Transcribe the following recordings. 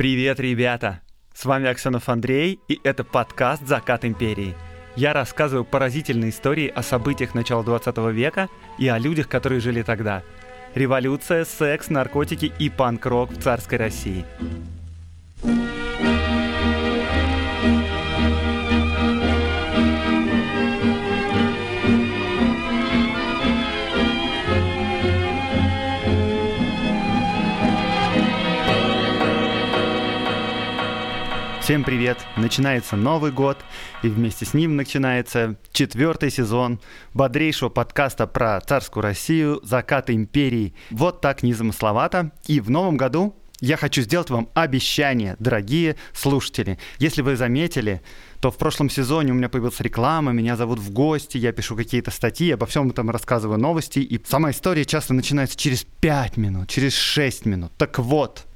Привет, ребята! С вами Аксенов Андрей, и это подкаст «Закат империи». Я рассказываю поразительные истории о событиях начала 20 века и о людях, которые жили тогда. Революция, секс, наркотики и панк-рок в царской России. Всем привет! Начинается Новый год, и вместе с ним начинается четвертый сезон бодрейшего подкаста про царскую Россию, закаты империи. Вот так незамысловато. И в новом году я хочу сделать вам обещание, дорогие слушатели. Если вы заметили, то в прошлом сезоне у меня появилась реклама, меня зовут в гости, я пишу какие-то статьи, обо всем этом рассказываю новости, и сама история часто начинается через 5 минут, через 6 минут. Так вот,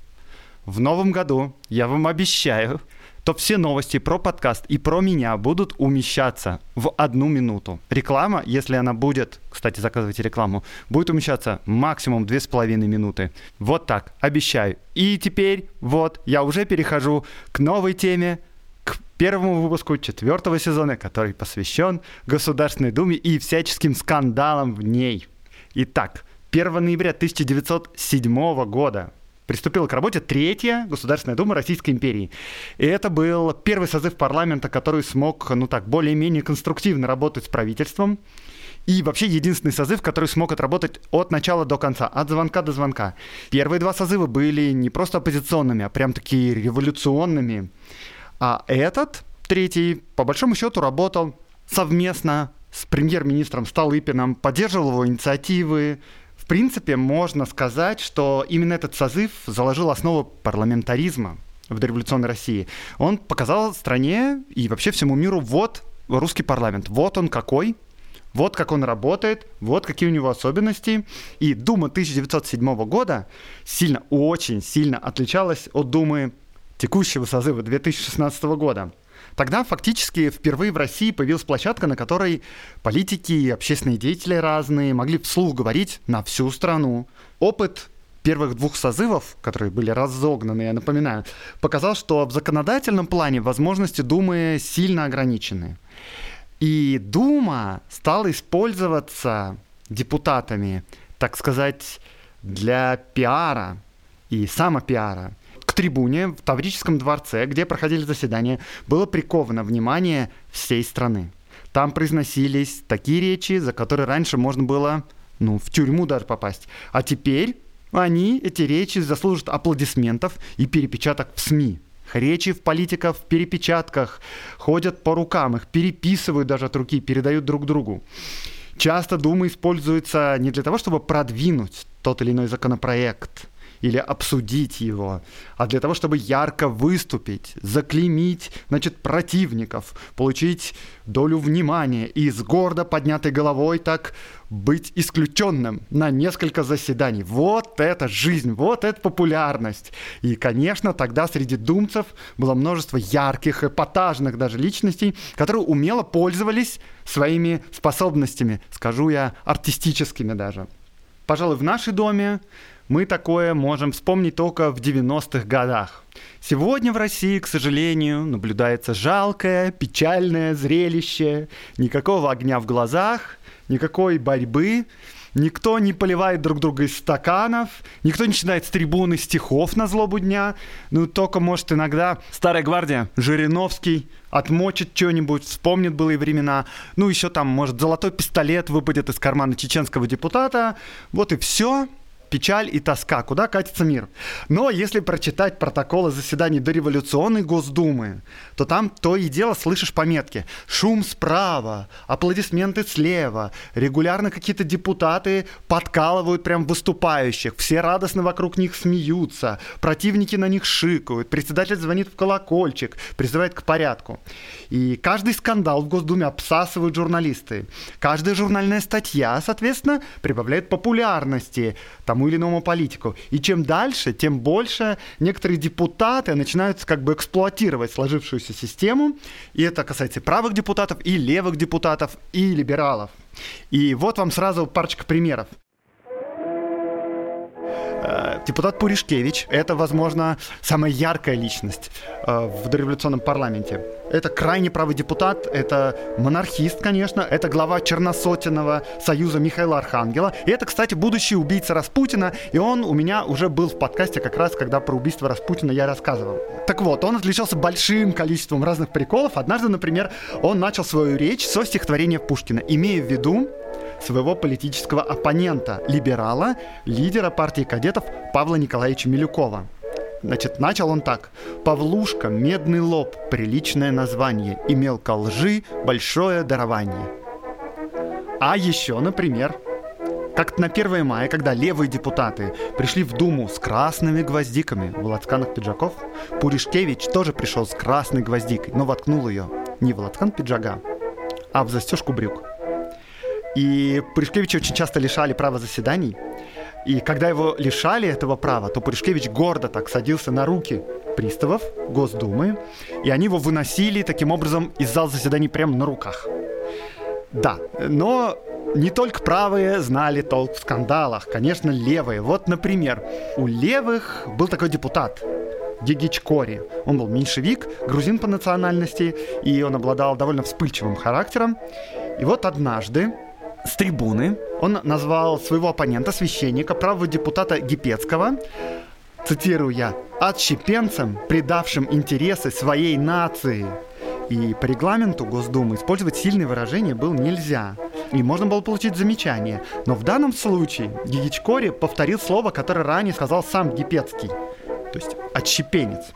в новом году я вам обещаю, то все новости про подкаст и про меня будут умещаться в одну минуту. Реклама, если она будет, кстати, заказывайте рекламу, будет умещаться максимум две с половиной минуты. Вот так, обещаю. И теперь, вот, я уже перехожу к новой теме, к первому выпуску четвертого сезона, который посвящен Государственной Думе и всяческим скандалам в ней. Итак, 1 ноября 1907 года приступила к работе Третья Государственная Дума Российской империи. И это был первый созыв парламента, который смог, ну так, более-менее конструктивно работать с правительством. И вообще единственный созыв, который смог отработать от начала до конца, от звонка до звонка. Первые два созыва были не просто оппозиционными, а прям такие революционными. А этот, третий, по большому счету работал совместно с премьер-министром Столыпиным, поддерживал его инициативы, в принципе, можно сказать, что именно этот созыв заложил основу парламентаризма в дореволюционной России. Он показал стране и вообще всему миру, вот русский парламент, вот он какой, вот как он работает, вот какие у него особенности. И Дума 1907 года сильно, очень сильно отличалась от Думы текущего созыва 2016 года. Тогда фактически впервые в России появилась площадка, на которой политики и общественные деятели разные могли вслух говорить на всю страну. Опыт первых двух созывов, которые были разогнаны, я напоминаю, показал, что в законодательном плане возможности Думы сильно ограничены. И Дума стала использоваться депутатами, так сказать, для пиара и самопиара трибуне в Таврическом дворце, где проходили заседания, было приковано внимание всей страны. Там произносились такие речи, за которые раньше можно было ну, в тюрьму даже попасть. А теперь они, эти речи, заслужат аплодисментов и перепечаток в СМИ. Речи в политиков в перепечатках ходят по рукам, их переписывают даже от руки, передают друг другу. Часто Дума используется не для того, чтобы продвинуть тот или иной законопроект, или обсудить его, а для того, чтобы ярко выступить, заклеймить, значит, противников, получить долю внимания и с гордо поднятой головой так быть исключенным на несколько заседаний. Вот это жизнь, вот это популярность. И, конечно, тогда среди думцев было множество ярких, эпатажных даже личностей, которые умело пользовались своими способностями, скажу я, артистическими даже. Пожалуй, в нашей доме мы такое можем вспомнить только в 90-х годах. Сегодня в России, к сожалению, наблюдается жалкое, печальное зрелище. Никакого огня в глазах, никакой борьбы. Никто не поливает друг друга из стаканов, никто не читает с трибуны стихов на злобу дня. Ну, только, может, иногда старая гвардия, Жириновский, отмочит что-нибудь, вспомнит былые времена. Ну, еще там, может, золотой пистолет выпадет из кармана чеченского депутата. Вот и все печаль и тоска, куда катится мир. Но если прочитать протоколы заседаний дореволюционной Госдумы, то там то и дело слышишь пометки. Шум справа, аплодисменты слева, регулярно какие-то депутаты подкалывают прям выступающих, все радостно вокруг них смеются, противники на них шикают, председатель звонит в колокольчик, призывает к порядку. И каждый скандал в Госдуме обсасывают журналисты. Каждая журнальная статья, соответственно, прибавляет популярности тому тому или иному политику. И чем дальше, тем больше некоторые депутаты начинают как бы эксплуатировать сложившуюся систему. И это касается и правых депутатов, и левых депутатов, и либералов. И вот вам сразу парочка примеров. Э, депутат Пуришкевич – это, возможно, самая яркая личность э, в дореволюционном парламенте. Это крайне правый депутат, это монархист, конечно, это глава Черносотенного союза Михаила Архангела. И это, кстати, будущий убийца Распутина, и он у меня уже был в подкасте как раз, когда про убийство Распутина я рассказывал. Так вот, он отличался большим количеством разных приколов. Однажды, например, он начал свою речь со стихотворения Пушкина, имея в виду своего политического оппонента, либерала, лидера партии кадетов Павла Николаевича Милюкова. Значит, начал он так. «Павлушка, медный лоб, приличное название, имел ко лжи большое дарование». А еще, например, как-то на 1 мая, когда левые депутаты пришли в Думу с красными гвоздиками в лацканах пиджаков, Пуришкевич тоже пришел с красной гвоздикой, но воткнул ее не в лацкан пиджака, а в застежку брюк. И Пуришкевича очень часто лишали права заседаний. И когда его лишали этого права, то Пуришкевич гордо так садился на руки приставов Госдумы, и они его выносили таким образом из зала заседаний прямо на руках. Да, но не только правые знали толк в скандалах, конечно, левые. Вот, например, у левых был такой депутат, Гигич Кори. Он был меньшевик, грузин по национальности, и он обладал довольно вспыльчивым характером. И вот однажды с трибуны он назвал своего оппонента, священника, правого депутата Гипецкого, цитирую я, «отщепенцем, предавшим интересы своей нации». И по регламенту Госдумы использовать сильные выражения было нельзя. И можно было получить замечание. Но в данном случае Гигичкори повторил слово, которое ранее сказал сам Гипецкий. То есть «отщепенец».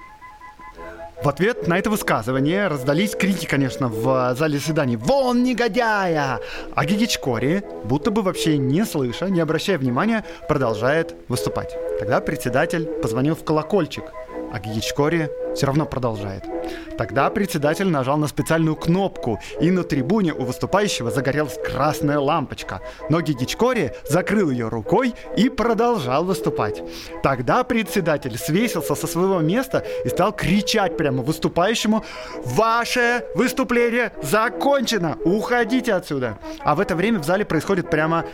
В ответ на это высказывание раздались крики, конечно, в зале заседаний «Вон, негодяя!» А Гигичкори, будто бы вообще не слыша, не обращая внимания, продолжает выступать. Тогда председатель позвонил в колокольчик, а Гигичкори все равно продолжает. Тогда председатель нажал на специальную кнопку, и на трибуне у выступающего загорелась красная лампочка. Но Гигичкори закрыл ее рукой и продолжал выступать. Тогда председатель свесился со своего места и стал кричать прямо выступающему «Ваше выступление закончено! Уходите отсюда!» А в это время в зале происходит прямо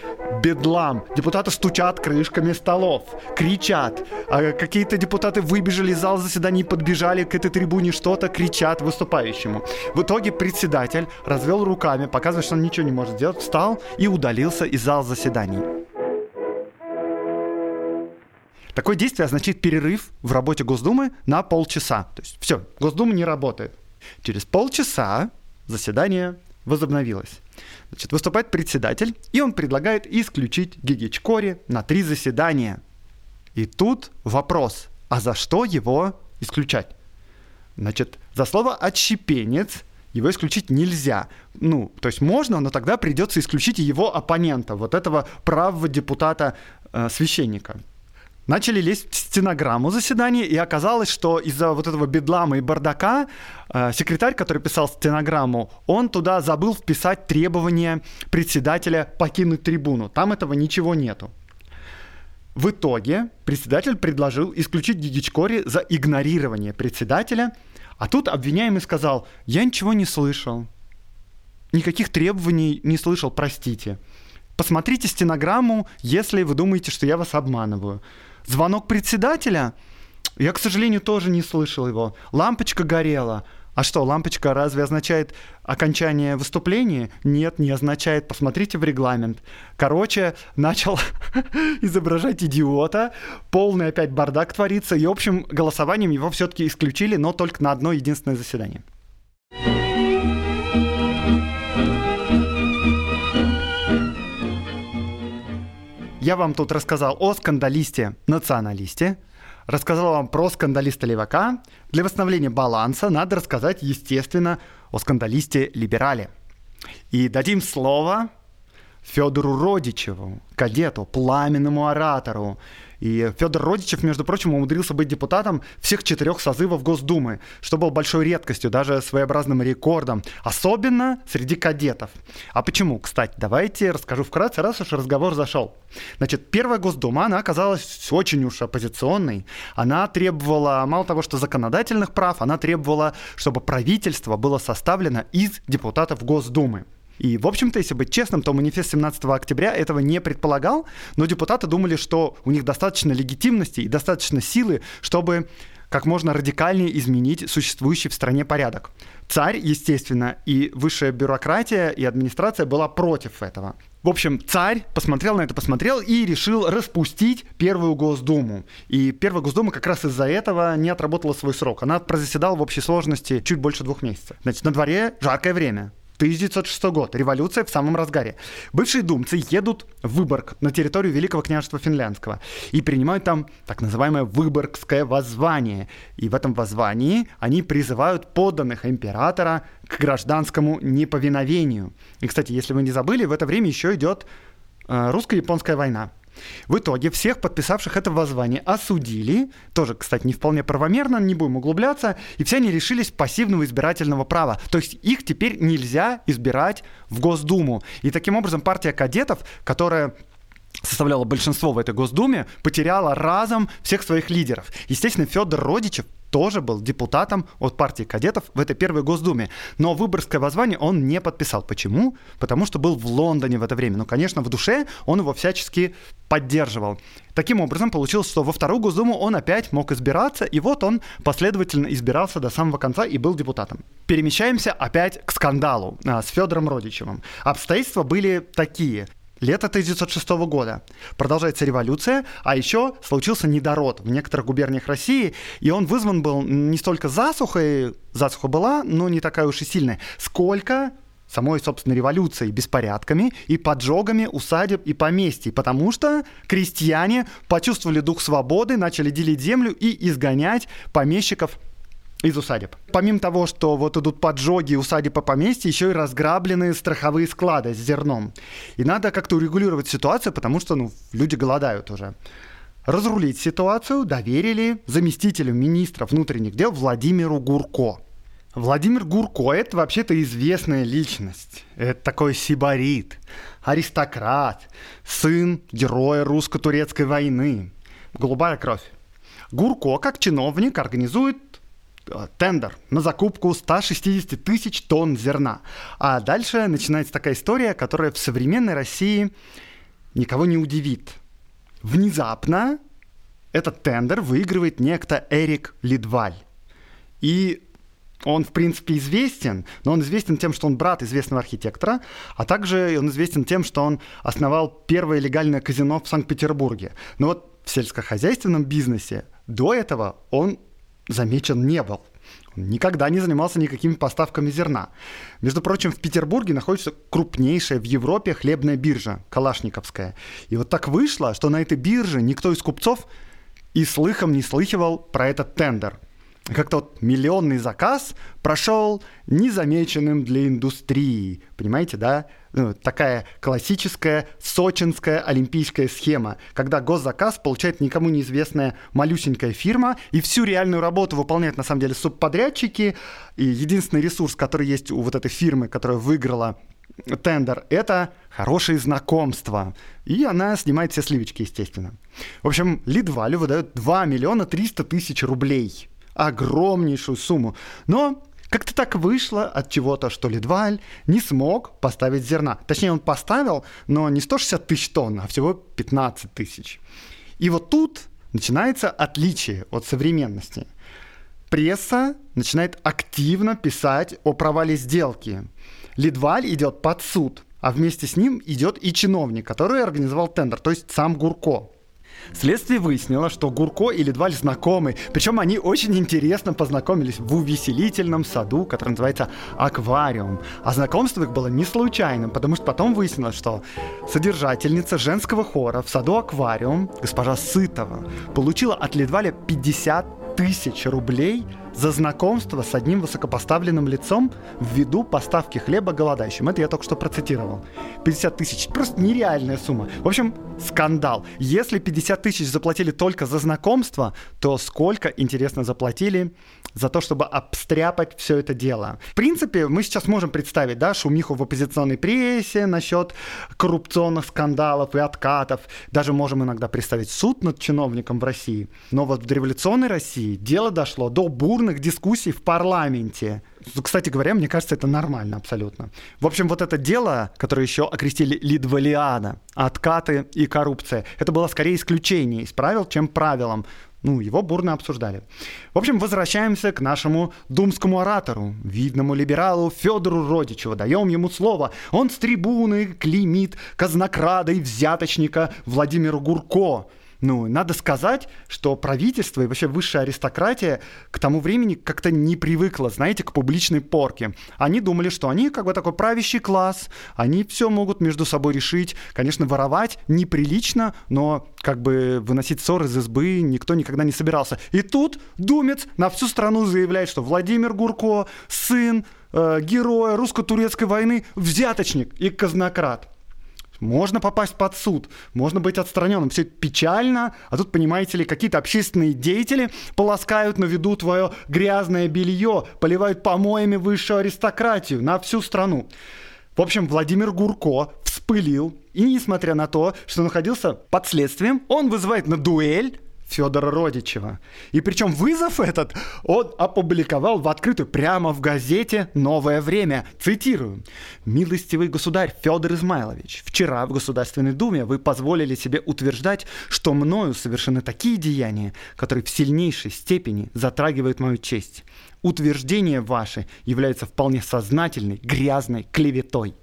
бедлам. Депутаты стучат крышками столов, кричат. А какие-то депутаты выбежали из зала заседаний подбежали к этой трибуне, что-то кричат выступающему. В итоге председатель развел руками, показывая, что он ничего не может сделать, встал и удалился из зала заседаний. Такое действие означает перерыв в работе Госдумы на полчаса. То есть все, Госдума не работает. Через полчаса заседание возобновилось. Значит, выступает председатель, и он предлагает исключить Гигичкори на три заседания. И тут вопрос, а за что его исключать? Значит, за слово «отщепенец» его исключить нельзя. Ну, то есть можно, но тогда придется исключить его оппонента, вот этого правого депутата-священника. Э, Начали лезть в стенограмму заседания, и оказалось, что из-за вот этого бедлама и бардака э, секретарь, который писал стенограмму, он туда забыл вписать требования председателя покинуть трибуну. Там этого ничего нету. В итоге председатель предложил исключить Гигичкори за игнорирование председателя, а тут обвиняемый сказал, я ничего не слышал, никаких требований не слышал, простите. Посмотрите стенограмму, если вы думаете, что я вас обманываю. Звонок председателя, я, к сожалению, тоже не слышал его. Лампочка горела. А что, лампочка разве означает окончание выступления? Нет, не означает. Посмотрите в регламент. Короче, начал изображать идиота, полный опять бардак творится, и общим голосованием его все-таки исключили, но только на одно единственное заседание. Я вам тут рассказал о скандалисте-националисте, рассказал вам про скандалиста левака. Для восстановления баланса надо рассказать, естественно, о скандалисте-либерале. И дадим слово Федору Родичеву, кадету, пламенному оратору, и Федор Родичев, между прочим, умудрился быть депутатом всех четырех созывов Госдумы, что было большой редкостью, даже своеобразным рекордом, особенно среди кадетов. А почему? Кстати, давайте расскажу вкратце, раз уж разговор зашел. Значит, первая Госдума, она оказалась очень уж оппозиционной. Она требовала, мало того, что законодательных прав, она требовала, чтобы правительство было составлено из депутатов Госдумы. И, в общем-то, если быть честным, то манифест 17 октября этого не предполагал, но депутаты думали, что у них достаточно легитимности и достаточно силы, чтобы как можно радикальнее изменить существующий в стране порядок. Царь, естественно, и высшая бюрократия и администрация была против этого. В общем, царь посмотрел на это, посмотрел и решил распустить первую Госдуму. И первая Госдума как раз из-за этого не отработала свой срок. Она прозаседала в общей сложности чуть больше двух месяцев. Значит, на дворе жаркое время. 1906 год. Революция в самом разгаре. Бывшие думцы едут в Выборг на территорию Великого княжества Финляндского и принимают там так называемое Выборгское воззвание. И в этом воззвании они призывают подданных императора к гражданскому неповиновению. И, кстати, если вы не забыли, в это время еще идет э, русско-японская война. В итоге всех подписавших это воззвание осудили, тоже, кстати, не вполне правомерно, не будем углубляться, и все они решились пассивного избирательного права. То есть их теперь нельзя избирать в Госдуму. И таким образом партия кадетов, которая составляла большинство в этой Госдуме, потеряла разом всех своих лидеров. Естественно, Федор Родичев тоже был депутатом от партии кадетов в этой первой Госдуме. Но выборское воззвание он не подписал. Почему? Потому что был в Лондоне в это время. Ну, конечно, в душе он его всячески поддерживал. Таким образом, получилось, что во вторую Госдуму он опять мог избираться, и вот он последовательно избирался до самого конца и был депутатом. Перемещаемся опять к скандалу а, с Федором Родичевым. Обстоятельства были такие лето 1906 года. Продолжается революция, а еще случился недород в некоторых губерниях России, и он вызван был не столько засухой, засуха была, но не такая уж и сильная, сколько самой, собственно, революцией, беспорядками и поджогами усадеб и поместий, потому что крестьяне почувствовали дух свободы, начали делить землю и изгонять помещиков из усадеб. Помимо того, что вот идут поджоги усадеб по поместье, еще и разграблены страховые склады с зерном. И надо как-то урегулировать ситуацию, потому что ну, люди голодают уже. Разрулить ситуацию доверили заместителю министра внутренних дел Владимиру Гурко. Владимир Гурко – это вообще-то известная личность. Это такой сибарит, аристократ, сын героя русско-турецкой войны. Голубая кровь. Гурко, как чиновник, организует тендер на закупку 160 тысяч тонн зерна. А дальше начинается такая история, которая в современной России никого не удивит. Внезапно этот тендер выигрывает некто Эрик Лидваль. И он, в принципе, известен, но он известен тем, что он брат известного архитектора, а также он известен тем, что он основал первое легальное казино в Санкт-Петербурге. Но вот в сельскохозяйственном бизнесе до этого он замечен не был. Он никогда не занимался никакими поставками зерна. Между прочим, в Петербурге находится крупнейшая в Европе хлебная биржа, Калашниковская. И вот так вышло, что на этой бирже никто из купцов и слыхом не слыхивал про этот тендер – как-то вот миллионный заказ прошел незамеченным для индустрии. Понимаете, да? Ну, такая классическая сочинская олимпийская схема, когда госзаказ получает никому неизвестная малюсенькая фирма, и всю реальную работу выполняют на самом деле субподрядчики, и единственный ресурс, который есть у вот этой фирмы, которая выиграла тендер, это хорошие знакомства. И она снимает все сливочки, естественно. В общем, Лидвалю выдают 2 миллиона 300 тысяч рублей – огромнейшую сумму. Но как-то так вышло от чего-то, что Лидваль не смог поставить зерна. Точнее, он поставил, но не 160 тысяч тонн, а всего 15 тысяч. И вот тут начинается отличие от современности. Пресса начинает активно писать о провале сделки. Лидваль идет под суд, а вместе с ним идет и чиновник, который организовал тендер, то есть сам Гурко. Следствие выяснило, что Гурко и Ледваль знакомы, причем они очень интересно познакомились в увеселительном саду, который называется «Аквариум». А знакомство их было не случайным, потому что потом выяснилось, что содержательница женского хора в саду «Аквариум», госпожа Сытова, получила от Ледваля 50 тысяч рублей – за знакомство с одним высокопоставленным лицом ввиду поставки хлеба голодающим. Это я только что процитировал. 50 тысяч. Просто нереальная сумма. В общем, скандал. Если 50 тысяч заплатили только за знакомство, то сколько, интересно, заплатили за то, чтобы обстряпать все это дело. В принципе, мы сейчас можем представить, да, шумиху в оппозиционной прессе насчет коррупционных скандалов и откатов. Даже можем иногда представить суд над чиновником в России. Но вот в дореволюционной России дело дошло до бурных дискуссий в парламенте. Кстати говоря, мне кажется, это нормально абсолютно. В общем, вот это дело, которое еще окрестили Лидвалиада, откаты и коррупция, это было скорее исключение из правил, чем правилом. Ну, его бурно обсуждали. В общем, возвращаемся к нашему думскому оратору, видному либералу Федору Родичеву. Даем ему слово. Он с трибуны клеймит казнокрада и взяточника Владимира Гурко. Ну, надо сказать, что правительство и вообще высшая аристократия к тому времени как-то не привыкла, знаете, к публичной порке. Они думали, что они как бы такой правящий класс, они все могут между собой решить. Конечно, воровать неприлично, но как бы выносить ссоры из избы никто никогда не собирался. И тут Думец на всю страну заявляет, что Владимир Гурко, сын э, героя русско-турецкой войны, взяточник и казнократ. Можно попасть под суд, можно быть отстраненным. Все это печально, а тут, понимаете ли, какие-то общественные деятели полоскают на виду твое грязное белье, поливают помоями высшую аристократию на всю страну. В общем, Владимир Гурко вспылил, и несмотря на то, что находился под следствием, он вызывает на дуэль Федора Родичева. И причем вызов этот он опубликовал в открытую прямо в газете «Новое время». Цитирую. «Милостивый государь Федор Измайлович, вчера в Государственной Думе вы позволили себе утверждать, что мною совершены такие деяния, которые в сильнейшей степени затрагивают мою честь. Утверждение ваше является вполне сознательной, грязной клеветой.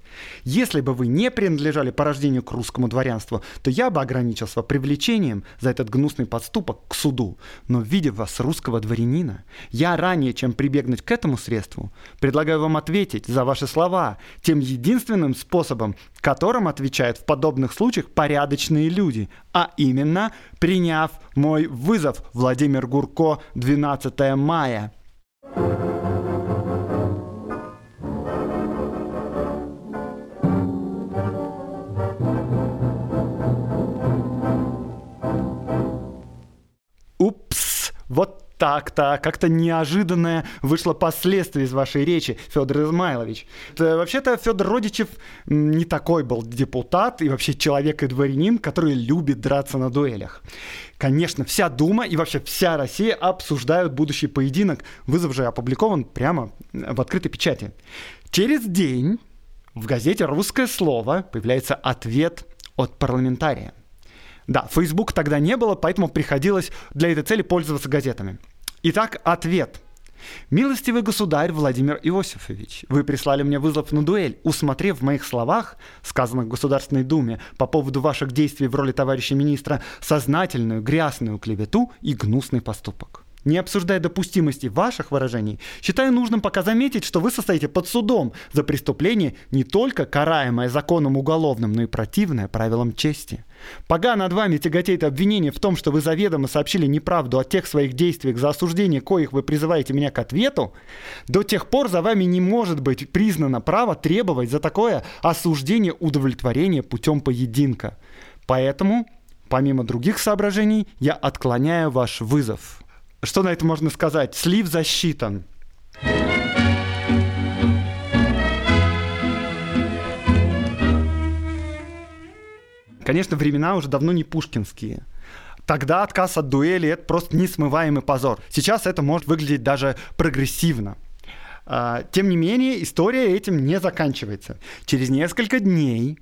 Если бы вы не принадлежали по рождению к русскому дворянству, то я бы ограничился привлечением за этот гнусный подступок к суду. Но видя вас русского дворянина, я ранее, чем прибегнуть к этому средству, предлагаю вам ответить за ваши слова тем единственным способом, которым отвечают в подобных случаях порядочные люди, а именно приняв мой вызов Владимир Гурко 12 мая. Вот так-то, как-то неожиданное вышло последствие из вашей речи, Федор Измайлович. Вообще-то Федор Родичев не такой был депутат и вообще человек и дворянин, который любит драться на дуэлях. Конечно, вся Дума и вообще вся Россия обсуждают будущий поединок. Вызов же опубликован прямо в открытой печати. Через день в газете «Русское слово» появляется ответ от парламентария. Да, Facebook тогда не было, поэтому приходилось для этой цели пользоваться газетами. Итак, ответ. «Милостивый государь Владимир Иосифович, вы прислали мне вызов на дуэль, усмотрев в моих словах, сказанных в Государственной Думе, по поводу ваших действий в роли товарища министра, сознательную грязную клевету и гнусный поступок. Не обсуждая допустимости ваших выражений, считаю нужным пока заметить, что вы состоите под судом за преступление, не только караемое законом уголовным, но и противное правилам чести. Пока над вами тяготеет обвинение в том, что вы заведомо сообщили неправду о тех своих действиях, за осуждение коих вы призываете меня к ответу, до тех пор за вами не может быть признано право требовать за такое осуждение удовлетворения путем поединка. Поэтому, помимо других соображений, я отклоняю ваш вызов. Что на это можно сказать? Слив засчитан. Конечно, времена уже давно не пушкинские. Тогда отказ от дуэли – это просто несмываемый позор. Сейчас это может выглядеть даже прогрессивно. А, тем не менее, история этим не заканчивается. Через несколько дней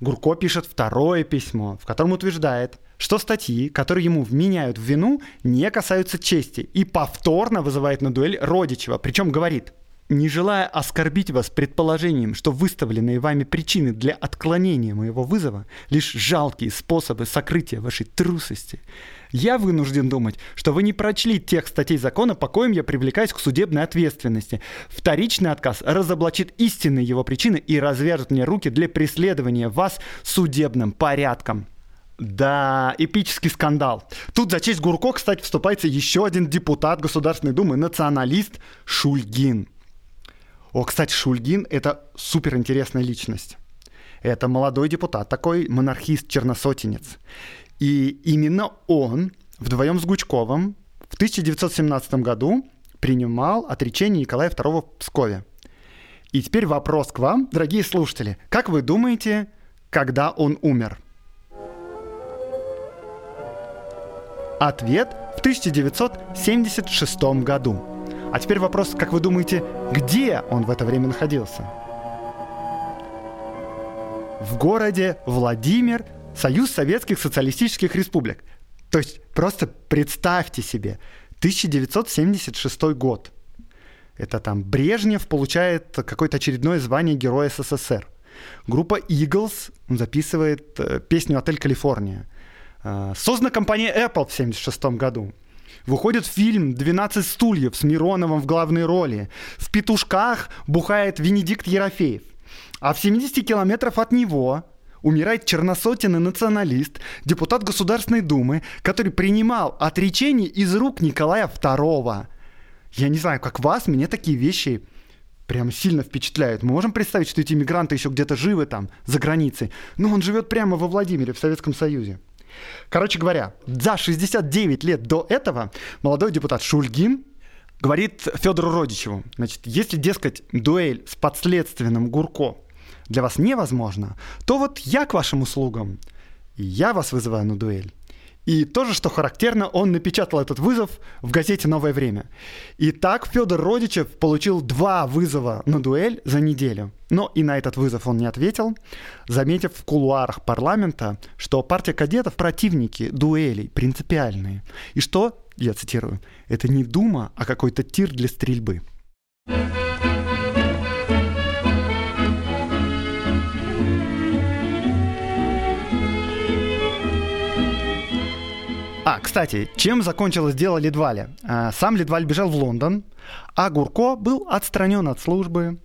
Гурко пишет второе письмо, в котором утверждает, что статьи, которые ему вменяют в вину, не касаются чести и повторно вызывает на дуэль Родичева. Причем говорит, не желая оскорбить вас предположением, что выставленные вами причины для отклонения моего вызова лишь жалкие способы сокрытия вашей трусости, я вынужден думать, что вы не прочли тех статей закона, по коим я привлекаюсь к судебной ответственности. Вторичный отказ разоблачит истинные его причины и развяжет мне руки для преследования вас судебным порядком. Да, эпический скандал. Тут за честь Гурко, кстати, вступается еще один депутат Государственной Думы, националист Шульгин. О, кстати, Шульгин — это суперинтересная личность. Это молодой депутат, такой монархист-черносотенец. И именно он вдвоем с Гучковым в 1917 году принимал отречение Николая II в Пскове. И теперь вопрос к вам, дорогие слушатели. Как вы думаете, когда он умер? Ответ в 1976 году. А теперь вопрос, как вы думаете, где он в это время находился? В городе Владимир, Союз Советских Социалистических Республик. То есть просто представьте себе, 1976 год. Это там Брежнев получает какое-то очередное звание Героя СССР. Группа Eagles записывает э, песню «Отель Калифорния». Э, создана компания Apple в 1976 году. Выходит фильм «12 стульев» с Мироновым в главной роли. В «Петушках» бухает Венедикт Ерофеев. А в 70 километров от него умирает черносотенный националист, депутат Государственной Думы, который принимал отречение из рук Николая II. Я не знаю, как вас, мне такие вещи прям сильно впечатляют. Мы можем представить, что эти мигранты еще где-то живы там, за границей. Но он живет прямо во Владимире, в Советском Союзе. Короче говоря, за 69 лет до этого молодой депутат Шульгин говорит Федору Родичеву, значит, если, дескать, дуэль с подследственным Гурко для вас невозможно, то вот я к вашим услугам, я вас вызываю на дуэль. И тоже, что характерно, он напечатал этот вызов в газете «Новое время». И так Федор Родичев получил два вызова на дуэль за неделю. Но и на этот вызов он не ответил, заметив в кулуарах парламента, что партия кадетов противники дуэлей, принципиальные. И что, я цитирую, это не дума, а какой-то тир для стрельбы. А, кстати, чем закончилось дело Лидваля? А, сам Лидваль бежал в Лондон, а Гурко был отстранен от службы.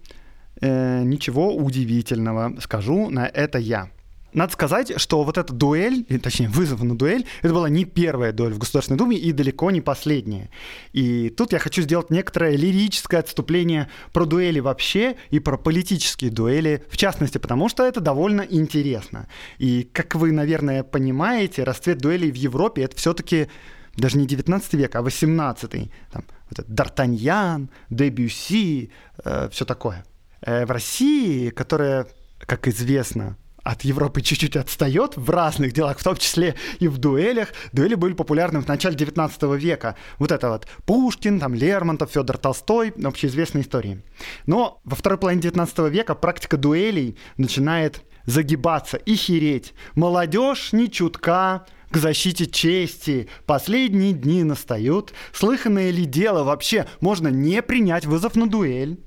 Э, ничего удивительного, скажу на это я. Надо сказать, что вот эта дуэль, точнее вызов на дуэль, это была не первая дуэль в Государственной Думе и далеко не последняя. И тут я хочу сделать некоторое лирическое отступление про дуэли вообще и про политические дуэли в частности, потому что это довольно интересно. И как вы, наверное, понимаете, расцвет дуэлей в Европе это все-таки даже не 19 век, а 18. Там, вот этот Д'Артаньян, Дебюси, э, все такое. Э, в России, которая, как известно, от Европы чуть-чуть отстает в разных делах, в том числе и в дуэлях. Дуэли были популярны в начале 19 века. Вот это вот Пушкин, там Лермонтов, Федор Толстой, общеизвестные истории. Но во второй половине 19 века практика дуэлей начинает загибаться и хереть. Молодежь не чутка, к защите чести. Последние дни настают. Слыханное ли дело вообще? Можно не принять вызов на дуэль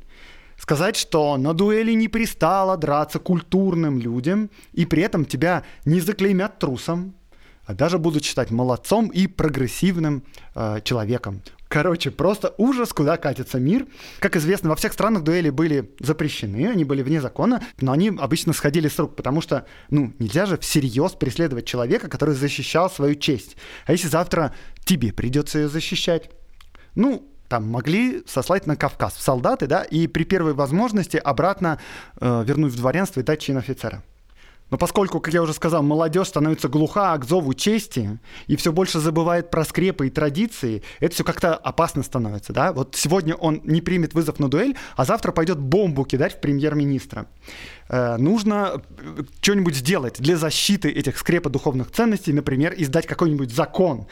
сказать, что на дуэли не пристало драться культурным людям, и при этом тебя не заклеймят трусом, а даже будут считать молодцом и прогрессивным э, человеком. Короче, просто ужас, куда катится мир. Как известно, во всех странах дуэли были запрещены, они были вне закона, но они обычно сходили с рук, потому что, ну, нельзя же всерьез преследовать человека, который защищал свою честь. А если завтра тебе придется ее защищать? Ну, там могли сослать на Кавказ в солдаты, да, и при первой возможности обратно э, вернуть в дворянство и дать чин офицера. Но поскольку, как я уже сказал, молодежь становится глуха к зову чести и все больше забывает про скрепы и традиции, это все как-то опасно становится. Да? Вот сегодня он не примет вызов на дуэль, а завтра пойдет бомбу кидать в премьер-министра. Э, нужно э, что-нибудь сделать для защиты этих скрепа духовных ценностей, например, издать какой-нибудь закон.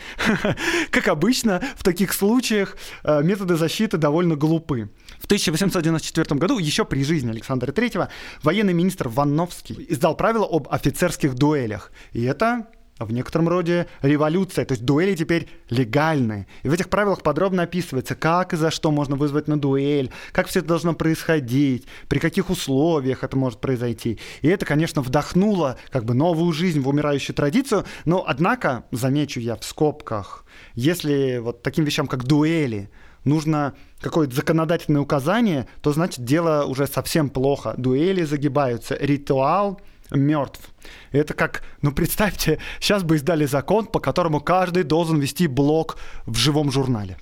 Как обычно, в таких случаях э, методы защиты довольно глупы. В 1894 году, еще при жизни Александра III, военный министр Ванновский издал правила об офицерских дуэлях. И это в некотором роде революция, то есть дуэли теперь легальны. И в этих правилах подробно описывается, как и за что можно вызвать на дуэль, как все это должно происходить, при каких условиях это может произойти. И это, конечно, вдохнуло как бы новую жизнь в умирающую традицию, но, однако, замечу я в скобках, если вот таким вещам, как дуэли, нужно какое-то законодательное указание, то значит дело уже совсем плохо. Дуэли загибаются, ритуал – мертв. Это как, ну представьте, сейчас бы издали закон, по которому каждый должен вести блог в живом журнале.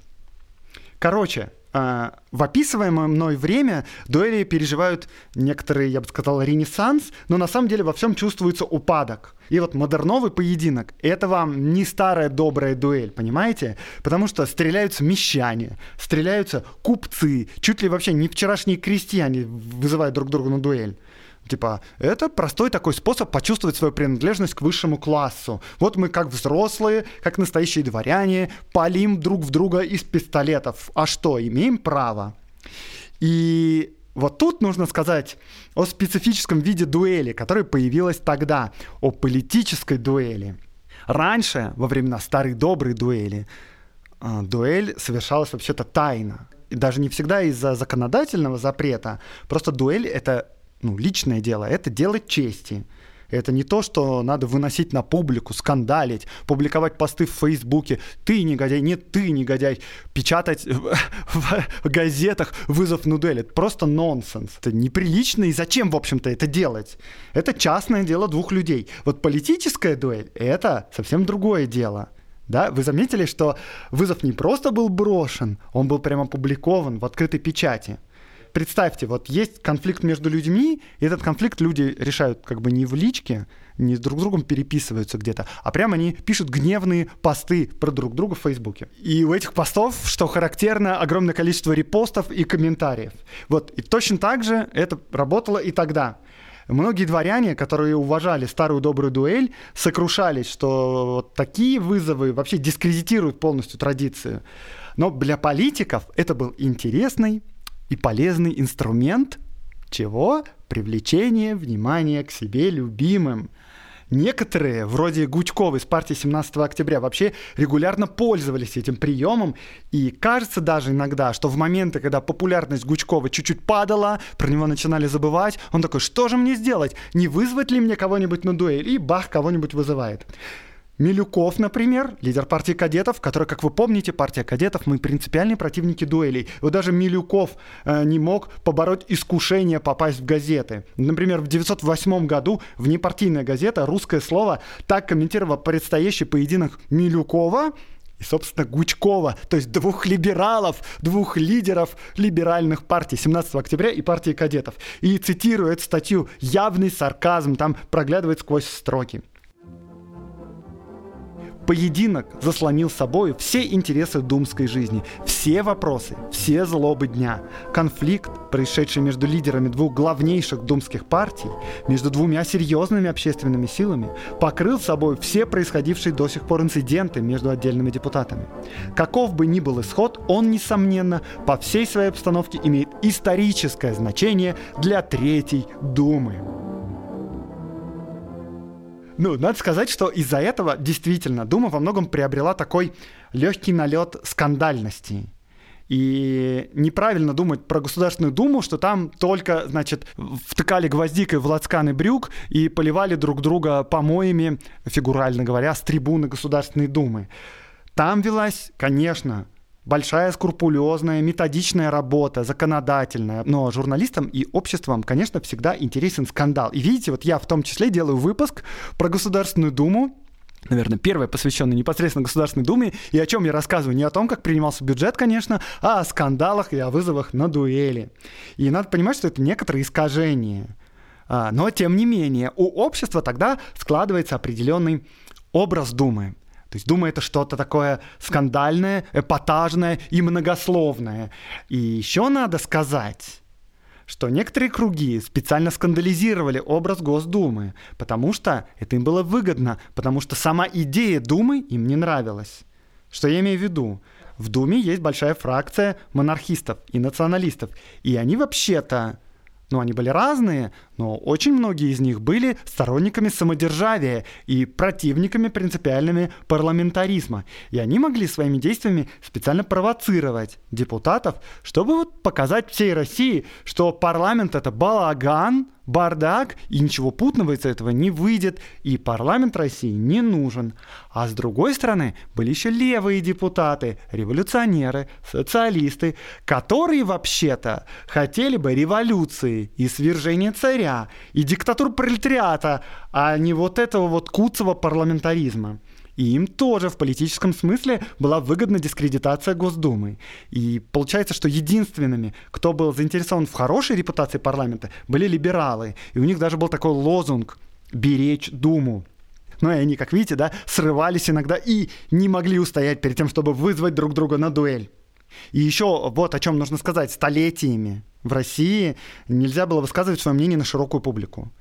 Короче, в описываемое мной время дуэли переживают некоторые, я бы сказал, ренессанс, но на самом деле во всем чувствуется упадок. И вот модерновый поединок — это вам не старая добрая дуэль, понимаете? Потому что стреляются мещане, стреляются купцы, чуть ли вообще не вчерашние крестьяне вызывают друг друга на дуэль. Типа, это простой такой способ почувствовать свою принадлежность к высшему классу. Вот мы как взрослые, как настоящие дворяне, палим друг в друга из пистолетов. А что, имеем право? И вот тут нужно сказать о специфическом виде дуэли, которая появилась тогда, о политической дуэли. Раньше, во времена старой доброй дуэли, а, дуэль совершалась вообще-то тайно. И даже не всегда из-за законодательного запрета. Просто дуэль — это ну, личное дело, это дело чести. Это не то, что надо выносить на публику, скандалить, публиковать посты в Фейсбуке. Ты негодяй, нет, ты негодяй. Печатать в, газетах вызов на дуэль. Это просто нонсенс. Это неприлично, и зачем, в общем-то, это делать? Это частное дело двух людей. Вот политическая дуэль — это совсем другое дело. Да? Вы заметили, что вызов не просто был брошен, он был прямо опубликован в открытой печати представьте, вот есть конфликт между людьми, и этот конфликт люди решают как бы не в личке, не с друг другом переписываются где-то, а прямо они пишут гневные посты про друг друга в Фейсбуке. И у этих постов, что характерно, огромное количество репостов и комментариев. Вот, и точно так же это работало и тогда. Многие дворяне, которые уважали старую добрую дуэль, сокрушались, что вот такие вызовы вообще дискредитируют полностью традицию. Но для политиков это был интересный, и полезный инструмент чего? Привлечение внимания к себе любимым. Некоторые, вроде Гучкова из партии 17 октября, вообще регулярно пользовались этим приемом. И кажется даже иногда, что в моменты, когда популярность Гучкова чуть-чуть падала, про него начинали забывать, он такой, что же мне сделать? Не вызвать ли мне кого-нибудь на дуэль? И бах, кого-нибудь вызывает. Милюков, например, лидер партии кадетов, который, как вы помните, партия кадетов, мы принципиальные противники дуэлей. Вот даже Милюков э, не мог побороть искушение попасть в газеты. Например, в 1908 году внепартийная газета «Русское слово» так комментировала предстоящий поединок Милюкова и, собственно, Гучкова, то есть двух либералов, двух лидеров либеральных партий 17 октября и партии кадетов. И цитирую эту статью, явный сарказм там проглядывает сквозь строки. Поединок заслонил собой все интересы думской жизни, все вопросы, все злобы дня. Конфликт, происшедший между лидерами двух главнейших думских партий, между двумя серьезными общественными силами, покрыл собой все происходившие до сих пор инциденты между отдельными депутатами. Каков бы ни был исход, он, несомненно, по всей своей обстановке имеет историческое значение для Третьей Думы. Ну, надо сказать, что из-за этого действительно Дума во многом приобрела такой легкий налет скандальности. И неправильно думать про Государственную Думу, что там только, значит, втыкали гвоздикой в лацканы брюк и поливали друг друга помоями, фигурально говоря, с трибуны Государственной Думы. Там велась, конечно, большая скрупулезная, методичная работа, законодательная. Но журналистам и обществам, конечно, всегда интересен скандал. И видите, вот я в том числе делаю выпуск про Государственную Думу, наверное, первое, посвященное непосредственно Государственной Думе, и о чем я рассказываю не о том, как принимался бюджет, конечно, а о скандалах и о вызовах на дуэли. И надо понимать, что это некоторые искажения. А, но, тем не менее, у общества тогда складывается определенный образ Думы. То есть Дума это что-то такое скандальное, эпатажное и многословное. И еще надо сказать, что некоторые круги специально скандализировали образ Госдумы, потому что это им было выгодно, потому что сама идея Думы им не нравилась. Что я имею в виду? В Думе есть большая фракция монархистов и националистов, и они вообще-то ну, они были разные, но очень многие из них были сторонниками самодержавия и противниками принципиальными парламентаризма. И они могли своими действиями специально провоцировать депутатов, чтобы вот показать всей России, что парламент это балаган, бардак, и ничего путного из этого не выйдет, и парламент России не нужен. А с другой стороны, были еще левые депутаты, революционеры, социалисты, которые вообще-то хотели бы революции и свержения царя, и диктатуру пролетариата, а не вот этого вот куцого парламентаризма. И им тоже в политическом смысле была выгодна дискредитация Госдумы. И получается, что единственными, кто был заинтересован в хорошей репутации парламента, были либералы. И у них даже был такой лозунг «беречь Думу». Ну и они, как видите, да, срывались иногда и не могли устоять перед тем, чтобы вызвать друг друга на дуэль. И еще вот о чем нужно сказать. Столетиями в России нельзя было высказывать свое мнение на широкую публику.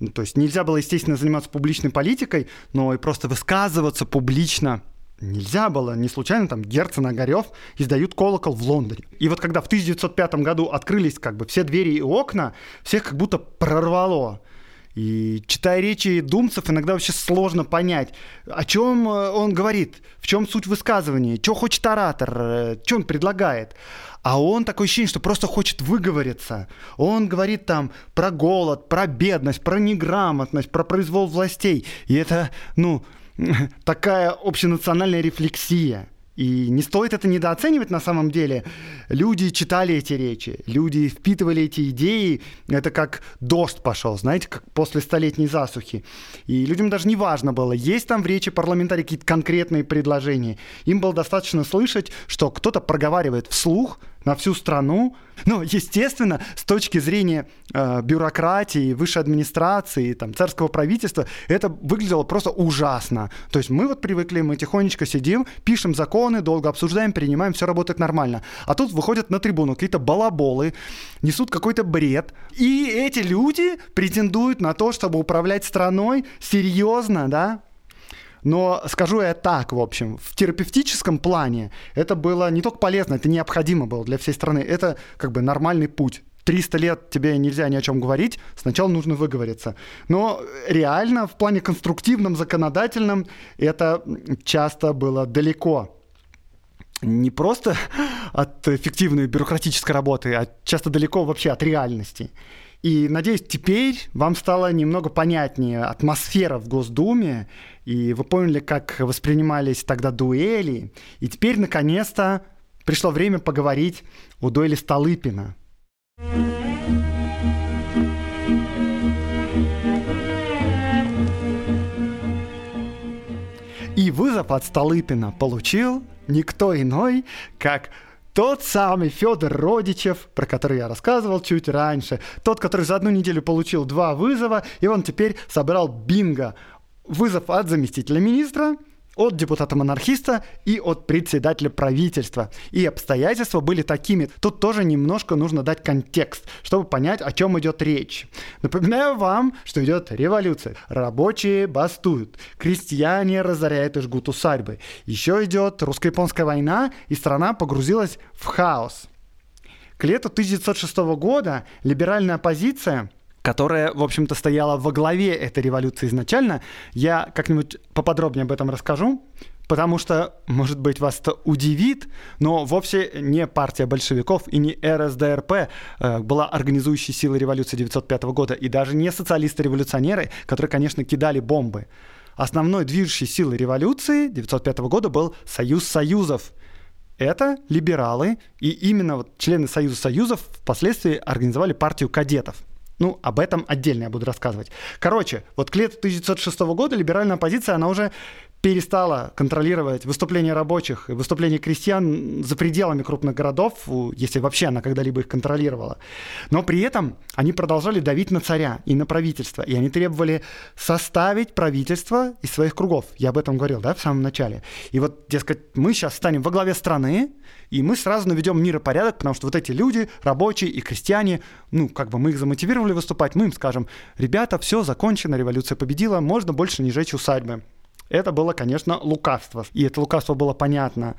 Ну, то есть нельзя было, естественно, заниматься публичной политикой, но и просто высказываться публично нельзя было. Не случайно там Герцен, Огарев издают колокол в Лондоне. И вот когда в 1905 году открылись как бы все двери и окна, всех как будто прорвало. И читая речи думцев, иногда вообще сложно понять, о чем э, он говорит, в чем суть высказывания, что хочет оратор, э, что он предлагает. А он такое ощущение, что просто хочет выговориться. Он говорит там про голод, про бедность, про неграмотность, про произвол властей. И это, ну, такая общенациональная рефлексия. И не стоит это недооценивать на самом деле. Люди читали эти речи, люди впитывали эти идеи. Это как дождь пошел, знаете, как после столетней засухи. И людям даже не важно было, есть там в речи парламентарии какие-то конкретные предложения. Им было достаточно слышать, что кто-то проговаривает вслух на всю страну. Ну, естественно, с точки зрения э, бюрократии, высшей администрации, там, царского правительства, это выглядело просто ужасно. То есть мы вот привыкли, мы тихонечко сидим, пишем законы, долго обсуждаем, принимаем, все работает нормально. А тут выходят на трибуну какие-то балаболы, несут какой-то бред. И эти люди претендуют на то, чтобы управлять страной серьезно, да, но скажу я так, в общем, в терапевтическом плане это было не только полезно, это необходимо было для всей страны. Это как бы нормальный путь. 300 лет тебе нельзя ни о чем говорить, сначала нужно выговориться. Но реально в плане конструктивном, законодательном это часто было далеко не просто от эффективной бюрократической работы, а часто далеко вообще от реальности. И надеюсь, теперь вам стало немного понятнее атмосфера в Госдуме, и вы поняли, как воспринимались тогда дуэли. И теперь, наконец-то, пришло время поговорить о дуэли Столыпина. И вызов от Столыпина получил никто иной, как тот самый Федор Родичев, про который я рассказывал чуть раньше, тот, который за одну неделю получил два вызова, и он теперь собрал бинго. Вызов от заместителя министра, от депутата-монархиста и от председателя правительства. И обстоятельства были такими. Тут тоже немножко нужно дать контекст, чтобы понять, о чем идет речь. Напоминаю вам, что идет революция. Рабочие бастуют, крестьяне разоряют и жгут усадьбы. Еще идет русско-японская война, и страна погрузилась в хаос. К лету 1906 года либеральная оппозиция – которая, в общем-то, стояла во главе этой революции изначально. Я как-нибудь поподробнее об этом расскажу, потому что, может быть, вас это удивит, но вовсе не партия большевиков и не РСДРП э, была организующей силой революции 1905 года, и даже не социалисты-революционеры, которые, конечно, кидали бомбы. Основной движущей силой революции 1905 года был Союз Союзов, это либералы, и именно вот члены Союза Союзов впоследствии организовали партию кадетов – ну, об этом отдельно я буду рассказывать. Короче, вот к лету 1906 года либеральная оппозиция, она уже перестала контролировать выступления рабочих и выступления крестьян за пределами крупных городов, если вообще она когда-либо их контролировала. Но при этом они продолжали давить на царя и на правительство, и они требовали составить правительство из своих кругов. Я об этом говорил, да, в самом начале. И вот, дескать, мы сейчас станем во главе страны, и мы сразу наведем мир и порядок, потому что вот эти люди, рабочие и крестьяне, ну, как бы мы их замотивировали выступать, мы им скажем, ребята, все закончено, революция победила, можно больше не жечь усадьбы. Это было, конечно, лукавство. И это лукавство было понятно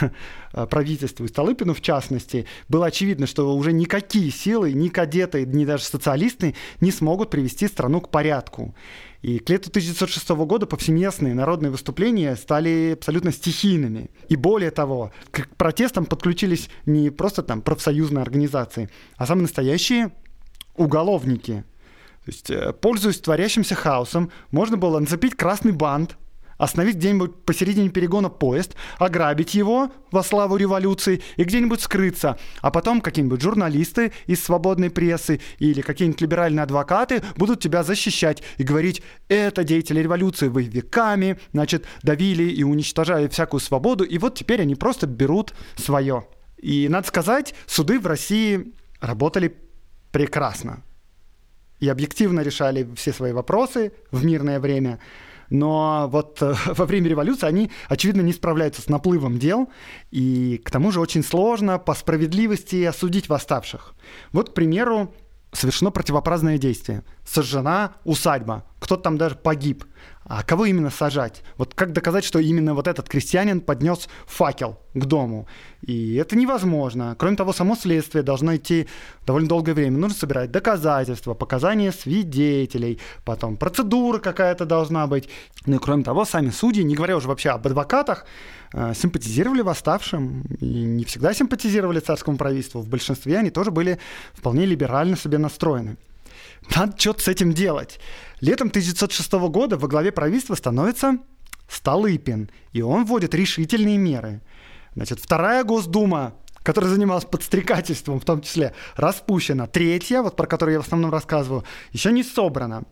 правительству и Столыпину в частности. Было очевидно, что уже никакие силы, ни кадеты, ни даже социалисты не смогут привести страну к порядку. И к лету 1906 года повсеместные народные выступления стали абсолютно стихийными. И более того, к протестам подключились не просто там профсоюзные организации, а самые настоящие уголовники. То есть, э, пользуясь творящимся хаосом, можно было нацепить красный бант остановить где-нибудь посередине перегона поезд, ограбить его во славу революции и где-нибудь скрыться. А потом какие-нибудь журналисты из свободной прессы или какие-нибудь либеральные адвокаты будут тебя защищать и говорить, это деятели революции, вы веками, значит, давили и уничтожали всякую свободу, и вот теперь они просто берут свое. И, надо сказать, суды в России работали прекрасно. И объективно решали все свои вопросы в мирное время – но вот э, во время революции они, очевидно, не справляются с наплывом дел, и к тому же очень сложно по справедливости осудить восставших. Вот, к примеру, совершено противоправное действие. Сожжена усадьба, кто-то там даже погиб. А кого именно сажать? Вот как доказать, что именно вот этот крестьянин поднес факел к дому? И это невозможно. Кроме того, само следствие должно идти довольно долгое время. Нужно собирать доказательства, показания свидетелей, потом процедура какая-то должна быть. Ну и кроме того, сами судьи, не говоря уже вообще об адвокатах, э, симпатизировали восставшим и не всегда симпатизировали царскому правительству. В большинстве они тоже были вполне либерально себе настроены. Надо что-то с этим делать. Летом 1906 года во главе правительства становится Столыпин, и он вводит решительные меры. Значит, вторая Госдума, которая занималась подстрекательством в том числе, распущена. Третья, вот про которую я в основном рассказываю, еще не собрана.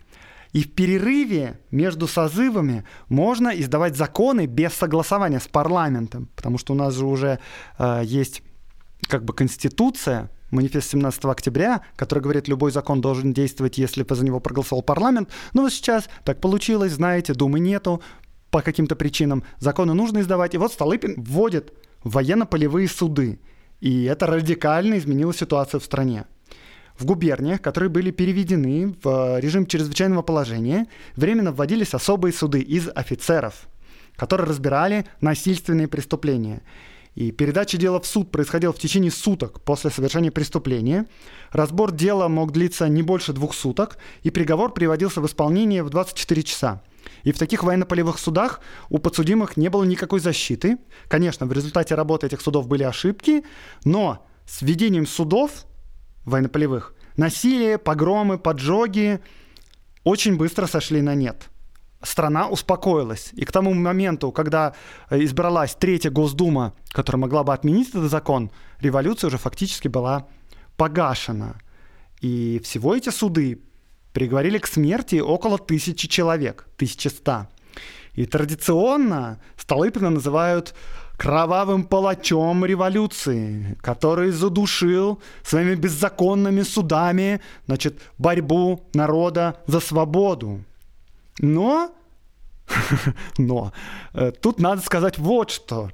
И в перерыве между созывами можно издавать законы без согласования с парламентом, потому что у нас же уже э, есть как бы конституция, манифест 17 октября, который говорит, любой закон должен действовать, если за него проголосовал парламент. Но вот сейчас так получилось, знаете, Думы нету по каким-то причинам. Законы нужно издавать. И вот Столыпин вводит военно-полевые суды. И это радикально изменило ситуацию в стране. В губерниях, которые были переведены в режим чрезвычайного положения, временно вводились особые суды из офицеров, которые разбирали насильственные преступления. И передача дела в суд происходила в течение суток после совершения преступления. Разбор дела мог длиться не больше двух суток, и приговор приводился в исполнение в 24 часа. И в таких военно-полевых судах у подсудимых не было никакой защиты. Конечно, в результате работы этих судов были ошибки, но с введением судов военно-полевых насилие, погромы, поджоги очень быстро сошли на нет – страна успокоилась. И к тому моменту, когда э, избралась третья Госдума, которая могла бы отменить этот закон, революция уже фактически была погашена. И всего эти суды приговорили к смерти около тысячи человек, 1100. И традиционно Столыпина называют кровавым палачом революции, который задушил своими беззаконными судами значит, борьбу народа за свободу. Но, но, э, тут надо сказать вот что.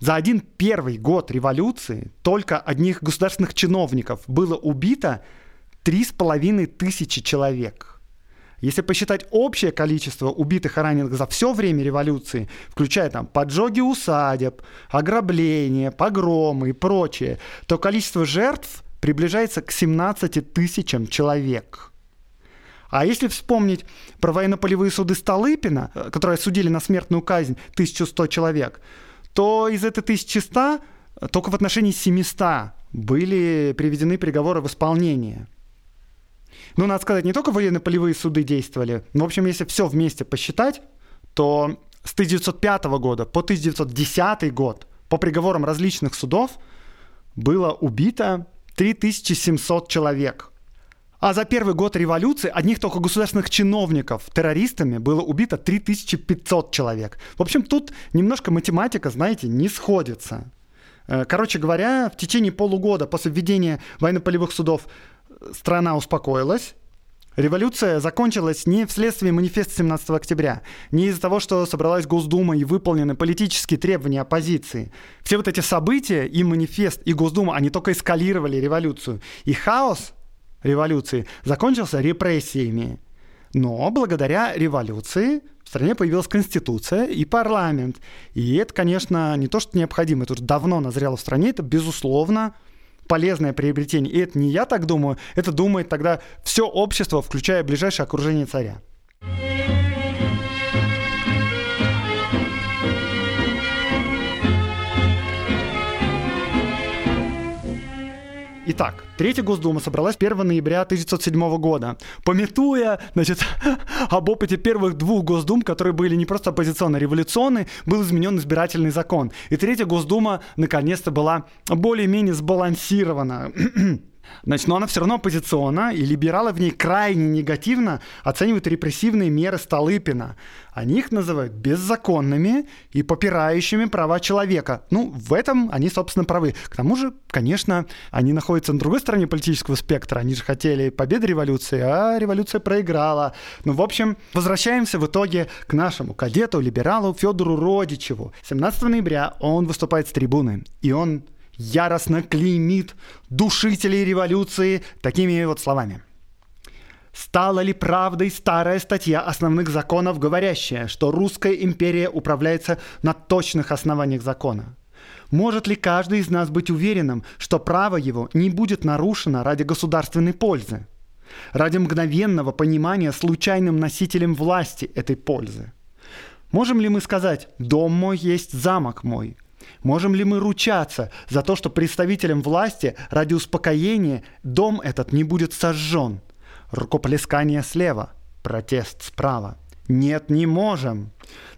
За один первый год революции только одних государственных чиновников было убито три с половиной тысячи человек. Если посчитать общее количество убитых и раненых за все время революции, включая там поджоги усадеб, ограбления, погромы и прочее, то количество жертв приближается к 17 тысячам человек. А если вспомнить про военно-полевые суды Столыпина, э, которые судили на смертную казнь 1100 человек, то из этой 1100 э, только в отношении 700 были приведены приговоры в исполнение. Ну, надо сказать, не только военно-полевые суды действовали. В общем, если все вместе посчитать, то с 1905 года по 1910 год по приговорам различных судов было убито 3700 человек – а за первый год революции одних только государственных чиновников террористами было убито 3500 человек. В общем, тут немножко математика, знаете, не сходится. Э, короче говоря, в течение полугода после введения военно-полевых судов э, страна успокоилась, Революция закончилась не вследствие манифеста 17 октября, не из-за того, что собралась Госдума и выполнены политические требования оппозиции. Все вот эти события, и манифест, и Госдума, они только эскалировали революцию. И хаос революции закончился репрессиями. Но благодаря революции в стране появилась конституция и парламент. И это, конечно, не то, что необходимо, это уже давно назрело в стране, это, безусловно, полезное приобретение. И это не я так думаю, это думает тогда все общество, включая ближайшее окружение царя. Итак, Третья Госдума собралась 1 ноября 1907 года. Пометуя, значит, об опыте первых двух Госдум, которые были не просто оппозиционно революционные, был изменен избирательный закон. И Третья Госдума наконец-то была более-менее сбалансирована. Значит, но она все равно оппозиционна, и либералы в ней крайне негативно оценивают репрессивные меры Столыпина. Они их называют беззаконными и попирающими права человека. Ну, в этом они, собственно, правы. К тому же, конечно, они находятся на другой стороне политического спектра. Они же хотели победы революции, а революция проиграла. Ну, в общем, возвращаемся в итоге к нашему кадету, либералу Федору Родичеву. 17 ноября он выступает с трибуны, и он яростно клеймит душителей революции такими вот словами. Стала ли правдой старая статья основных законов, говорящая, что русская империя управляется на точных основаниях закона? Может ли каждый из нас быть уверенным, что право его не будет нарушено ради государственной пользы? Ради мгновенного понимания случайным носителем власти этой пользы? Можем ли мы сказать «дом мой есть замок мой», Можем ли мы ручаться за то, что представителям власти ради успокоения дом этот не будет сожжен? Рукоплескание слева, протест справа. Нет, не можем.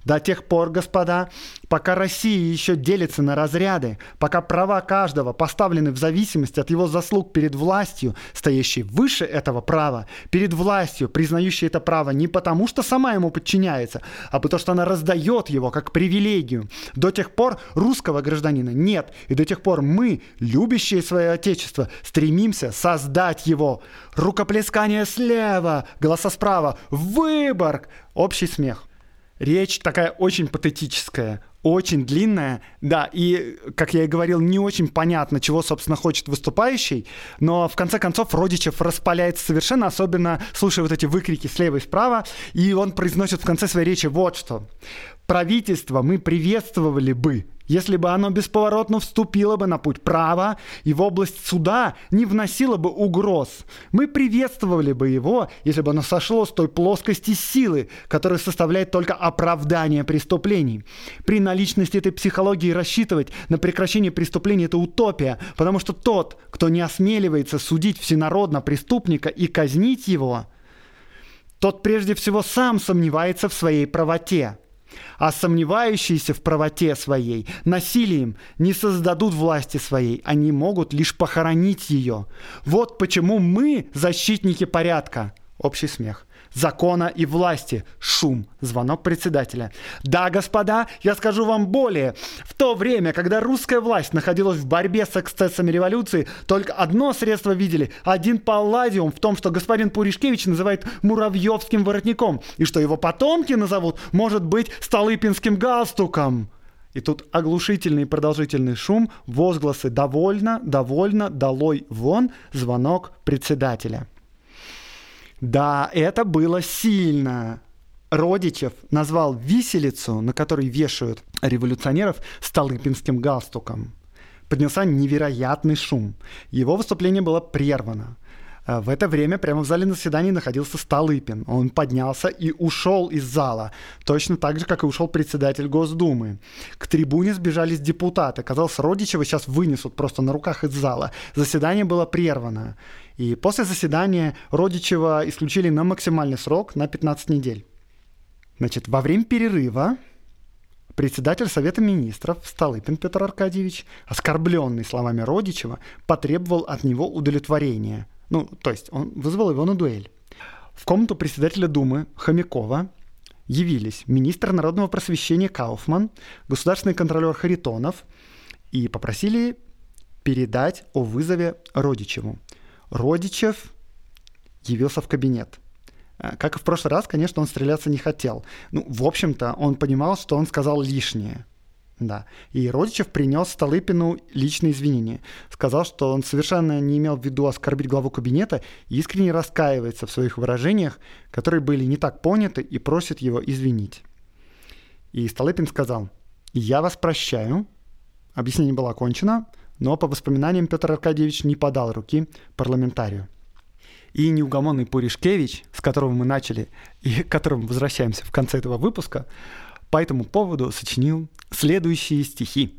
До тех пор, господа, пока Россия еще делится на разряды, пока права каждого поставлены в зависимости от его заслуг перед властью, стоящей выше этого права, перед властью, признающей это право не потому, что сама ему подчиняется, а потому что она раздает его как привилегию. До тех пор русского гражданина нет, и до тех пор мы, любящие свое отечество, стремимся создать его. Рукоплескание слева, голоса справа, Выборг, общий смех. Речь такая очень патетическая, очень длинная, да, и, как я и говорил, не очень понятно, чего, собственно, хочет выступающий, но в конце концов Родичев распаляется совершенно, особенно слушая вот эти выкрики слева и справа, и он произносит в конце своей речи вот что. Правительство мы приветствовали бы, если бы оно бесповоротно вступило бы на путь права и в область суда не вносило бы угроз. Мы приветствовали бы его, если бы оно сошло с той плоскости силы, которая составляет только оправдание преступлений. При наличности этой психологии рассчитывать на прекращение преступлений – это утопия, потому что тот, кто не осмеливается судить всенародно преступника и казнить его, тот прежде всего сам сомневается в своей правоте а сомневающиеся в правоте своей насилием не создадут власти своей, они могут лишь похоронить ее. Вот почему мы защитники порядка. Общий смех закона и власти. Шум. Звонок председателя. Да, господа, я скажу вам более. В то время, когда русская власть находилась в борьбе с эксцессами революции, только одно средство видели. Один палладиум в том, что господин Пуришкевич называет муравьевским воротником, и что его потомки назовут, может быть, столыпинским галстуком. И тут оглушительный продолжительный шум, возгласы «довольно», «довольно», «долой», «вон», звонок председателя. Да, это было сильно. Родичев назвал виселицу, на которой вешают революционеров, столыпинским галстуком. Поднялся невероятный шум. Его выступление было прервано. А в это время прямо в зале заседаний находился Столыпин. Он поднялся и ушел из зала, точно так же, как и ушел председатель Госдумы. К трибуне сбежались депутаты. Казалось, Родичева сейчас вынесут просто на руках из зала. Заседание было прервано. И после заседания Родичева исключили на максимальный срок на 15 недель. Значит, во время перерыва председатель Совета Министров Столыпин Петр Аркадьевич, оскорбленный словами Родичева, потребовал от него удовлетворения. Ну, то есть он вызвал его на дуэль. В комнату председателя Думы Хомякова явились министр народного просвещения Кауфман, государственный контролер Харитонов и попросили передать о вызове Родичеву. Родичев явился в кабинет. Э, как и в прошлый раз, конечно, он стреляться не хотел. Ну, в общем-то, он понимал, что он сказал лишнее. Да. И Родичев принес Столыпину личные извинения. Сказал, что он совершенно не имел в виду оскорбить главу кабинета и искренне раскаивается в своих выражениях, которые были не так поняты, и просит его извинить. И Столыпин сказал, «Я вас прощаю». Объяснение было окончено, но по воспоминаниям Петр Аркадьевич не подал руки парламентарию. И неугомонный Пуришкевич, с которого мы начали и к которому возвращаемся в конце этого выпуска, по этому поводу сочинил следующие стихи.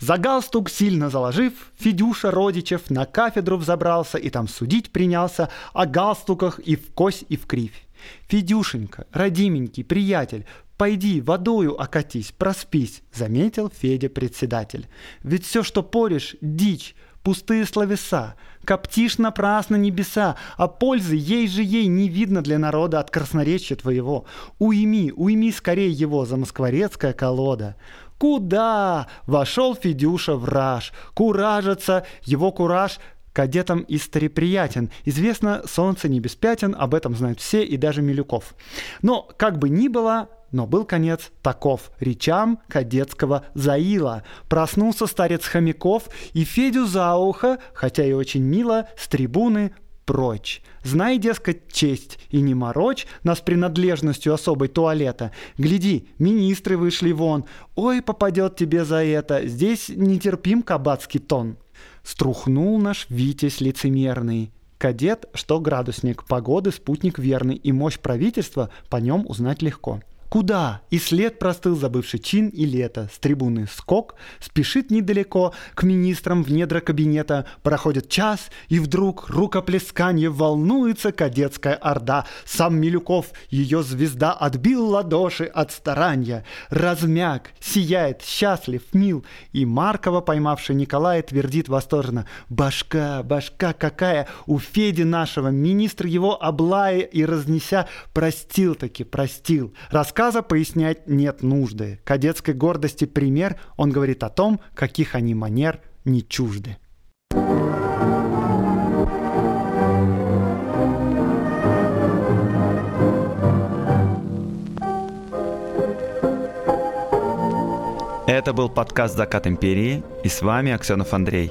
За галстук сильно заложив, Федюша Родичев на кафедру взобрался и там судить принялся о галстуках и в кось, и в кривь. «Федюшенька, родименький, приятель, пойди водою окатись, проспись», — заметил Федя председатель. «Ведь все, что порешь, дичь, пустые словеса, коптишь напрасно небеса, а пользы ей же ей не видно для народа от красноречия твоего. Уйми, уйми скорее его, за москворецкая колода». Куда? Вошел Федюша в раж. Куражится, его кураж кадетам истори приятен. Известно, солнце не без пятен, об этом знают все и даже Милюков. Но, как бы ни было, но был конец таков речам кадетского заила. Проснулся старец Хомяков и Федю за ухо, хотя и очень мило, с трибуны прочь. Знай, дескать, честь, и не морочь нас принадлежностью особой туалета. Гляди, министры вышли вон. Ой, попадет тебе за это, здесь нетерпим кабацкий тон. Струхнул наш Витязь лицемерный. Кадет, что градусник, погоды спутник верный, и мощь правительства по нем узнать легко. Куда? И след простыл забывший чин и лето. С трибуны скок, спешит недалеко к министрам в недра кабинета. Проходит час, и вдруг рукоплесканье волнуется кадетская орда. Сам Милюков, ее звезда, отбил ладоши от старания. Размяк, сияет, счастлив, мил. И Маркова, поймавший Николая, твердит восторженно. Башка, башка какая! У Феди нашего министр его облая и разнеся простил таки, простил. Рассказ рассказа пояснять нет нужды. Кадетской гордости пример, он говорит о том, каких они манер не чужды. Это был подкаст «Закат империи» и с вами Аксенов Андрей.